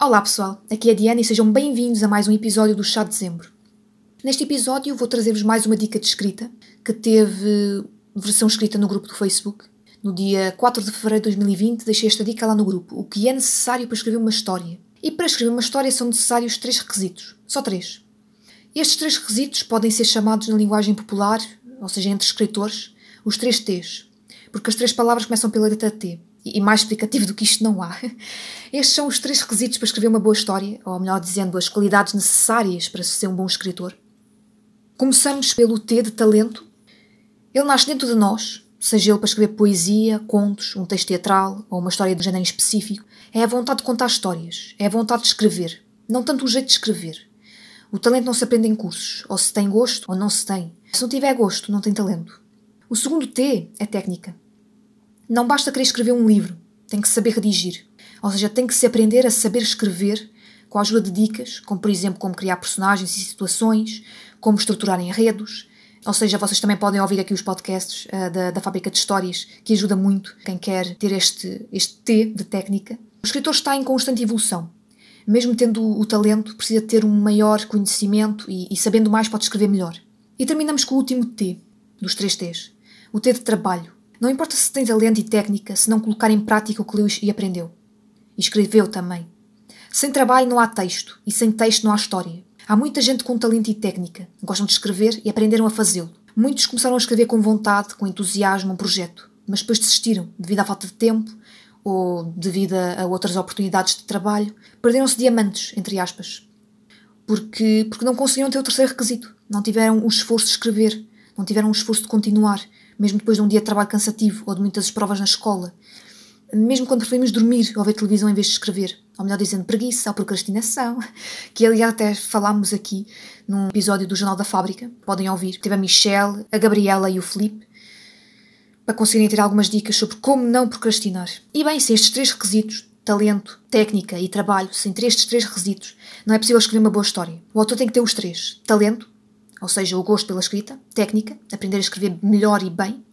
Olá pessoal, aqui é a Diana e sejam bem-vindos a mais um episódio do Chá de Dezembro. Neste episódio vou trazer-vos mais uma dica de escrita que teve versão escrita no grupo do Facebook. No dia 4 de fevereiro de 2020 deixei esta dica lá no grupo, o que é necessário para escrever uma história. E para escrever uma história são necessários três requisitos, só três. Estes três requisitos podem ser chamados na linguagem popular, ou seja, entre escritores, os três T's, porque as três palavras começam pela letra T e mais explicativo do que isto não há. Estes são os três requisitos para escrever uma boa história, ou melhor dizendo, as qualidades necessárias para ser um bom escritor. Começamos pelo T de talento. Ele nasce dentro de nós, seja ele para escrever poesia, contos, um texto teatral ou uma história de género específico. É a vontade de contar histórias, é a vontade de escrever, não tanto o jeito de escrever. O talento não se aprende em cursos, ou se tem gosto ou não se tem. Se não tiver gosto, não tem talento. O segundo T é técnica. Não basta querer escrever um livro, tem que saber redigir. Ou seja, tem que se aprender a saber escrever com a ajuda de dicas, como por exemplo como criar personagens e situações, como estruturar enredos. Ou seja, vocês também podem ouvir aqui os podcasts uh, da, da Fábrica de Histórias, que ajuda muito quem quer ter este, este T de técnica. O escritor está em constante evolução. Mesmo tendo o, talento, precisa ter um maior conhecimento e, e sabendo mais pode escrever melhor. E terminamos com o último T, dos três T's. O T de trabalho. Não importa se tem talento e técnica, se não colocar em prática o que leu e aprendeu. E escreveu também. Sem trabalho não há texto, e sem texto não há história. Há muita gente com talento e técnica, gostam de escrever e aprenderam a fazê-lo. Muitos começaram a escrever com vontade, com entusiasmo, um projeto, mas depois desistiram devido à falta de tempo ou devido a outras oportunidades de trabalho. Perderam-se diamantes, entre aspas. Porque, porque não conseguiram ter o terceiro requisito. Não tiveram o esforço de escrever, não tiveram o esforço de continuar, mesmo depois de um dia de trabalho cansativo ou de muitas provas na escola. Mesmo quando preferimos dormir ou ver televisão em vez de escrever. Ou melhor dizendo, preguiça ou procrastinação. Que aliás até falámos aqui num episódio do Jornal da Fábrica. Podem ouvir. Teve a Michelle, a Gabriela e o Felipe para conseguirem ter algumas dicas sobre como não procrastinar. E bem, sem estes três requisitos, talento, técnica e trabalho, sem ter estes três requisitos, não é possível escrever uma boa história. O autor tem que ter os três: talento, ou seja, o gosto pela escrita, técnica, aprender a escrever melhor e bem,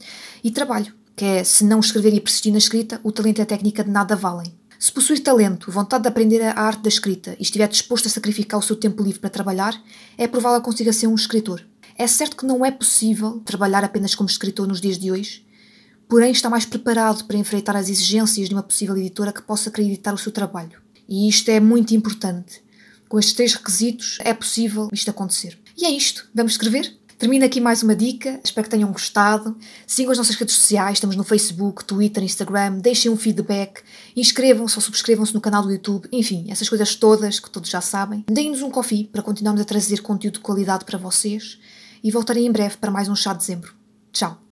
e trabalho, que é se não escrever e persistir na escrita, o talento e a técnica de nada valem. Se possuir talento, vontade de aprender a arte da escrita e estiver disposto a sacrificar o seu tempo livre para trabalhar, é provável que consiga ser um escritor. É certo que não é possível trabalhar apenas como escritor nos dias de hoje, porém está mais preparado para enfrentar as exigências de uma possível editora que possa acreditar o seu trabalho. E isto é muito importante. Com estes três requisitos é possível isto acontecer. E é isto. Vamos escrever? Termino aqui mais uma dica, espero que tenham gostado. Sigam as nossas redes sociais, estamos no Facebook, Twitter, Instagram, deixem um feedback, inscrevam-se ou subscrevam-se no canal do YouTube, enfim, essas coisas todas que todos já sabem. Deem-nos um coffee para continuarmos a trazer conteúdo de qualidade para vocês e voltarei em breve para mais um chá de dezembro. Tchau!